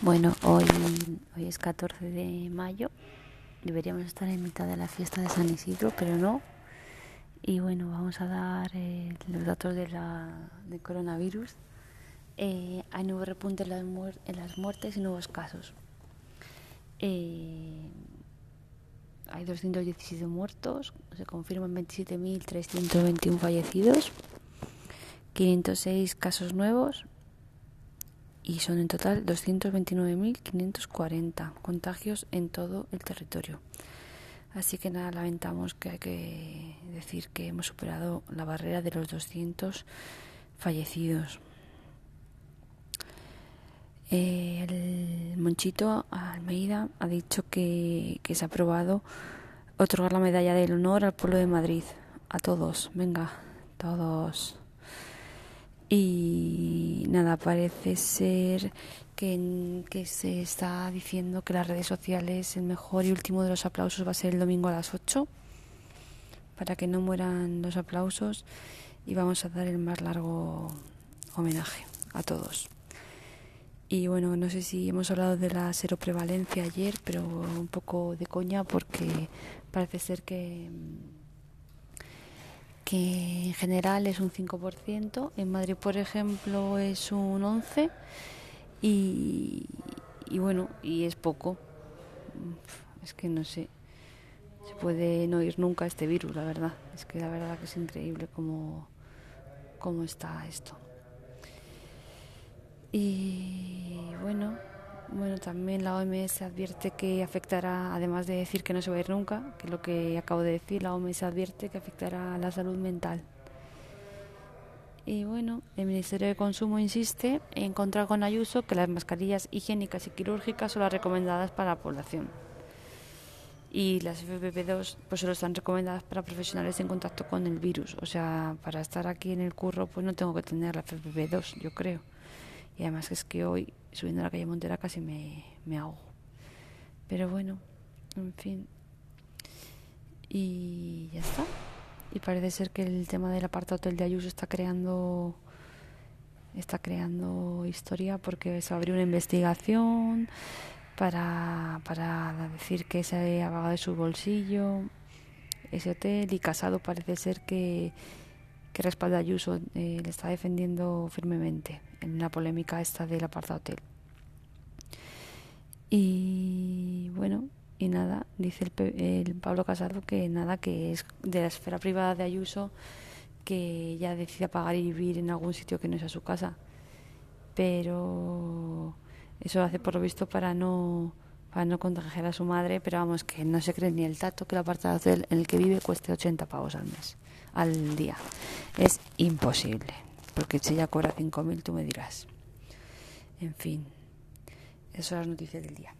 Bueno, hoy, hoy es 14 de mayo. Deberíamos estar en mitad de la fiesta de San Isidro, pero no. Y bueno, vamos a dar eh, los datos de la, del coronavirus. Eh, hay nuevo repunte en las, en las, muertes y nuevos casos. Eh, hay 217 muertos, se confirman 27.321 fallecidos, 506 casos nuevos y son en total 229.540 contagios en todo el territorio. Así que nada, lamentamos que hay que decir que hemos superado la barrera de los 200 fallecidos. El Monchito Almeida ha dicho que, que se ha aprobado otorgar la medalla del honor al pueblo de Madrid. A todos, venga, todos. Y nada, parece ser que, que, se está diciendo que las redes sociales, el mejor y último de los aplausos va a ser el domingo a las 8, para que no mueran los aplausos y vamos a dar el más largo homenaje a todos. Y bueno, no sé si hemos hablado de la seroprevalencia ayer, pero un poco de coña porque parece ser que que en general es un 5%, en Madrid, por ejemplo, es un 11% y, bueno, y es poco. Es que no sé, se puede no ir nunca este virus, la verdad. Es que la verdad que es increíble cómo, cómo está esto. Y bueno, bueno, también la OMS advierte que afectará, además de decir que no se va a ir nunca, que es lo que acabo de decir, la OMS advierte que afectará a la salud mental. Y bueno, el Ministerio de Consumo insiste en encontrar con Ayuso que las mascarillas higiénicas y quirúrgicas son las recomendadas para la población. Y las FFP2 pues solo están recomendadas para profesionales en contacto con el virus. O sea, para estar aquí en el curro pues no tengo que tener la FFP2, yo creo. Y además es que hoy, subiendo la calle Montera, casi me, me ahogo. Pero bueno, en fin. Y ya está. Y parece ser que el tema del apartado hotel de Ayuso está creando está creando historia porque se abrió una investigación para, para decir que se ha pagado de su bolsillo ese hotel y Casado parece ser que que respalda a Ayuso eh, le está defendiendo firmemente en la polémica esta del apartado hotel. Y bueno, y nada, dice el, Pablo Casado que nada, que es de la esfera privada de Ayuso que ya decida pagar y vivir en algún sitio que no sea su casa. Pero eso hace por lo visto para no para no contagiar a su madre, pero vamos, que no se cree ni el tato que el apartado en el que vive cueste 80 pavos al mes al día. Es imposible, porque si ella cobra 5.000 tú me dirás. En fin, esas son las noticias del día.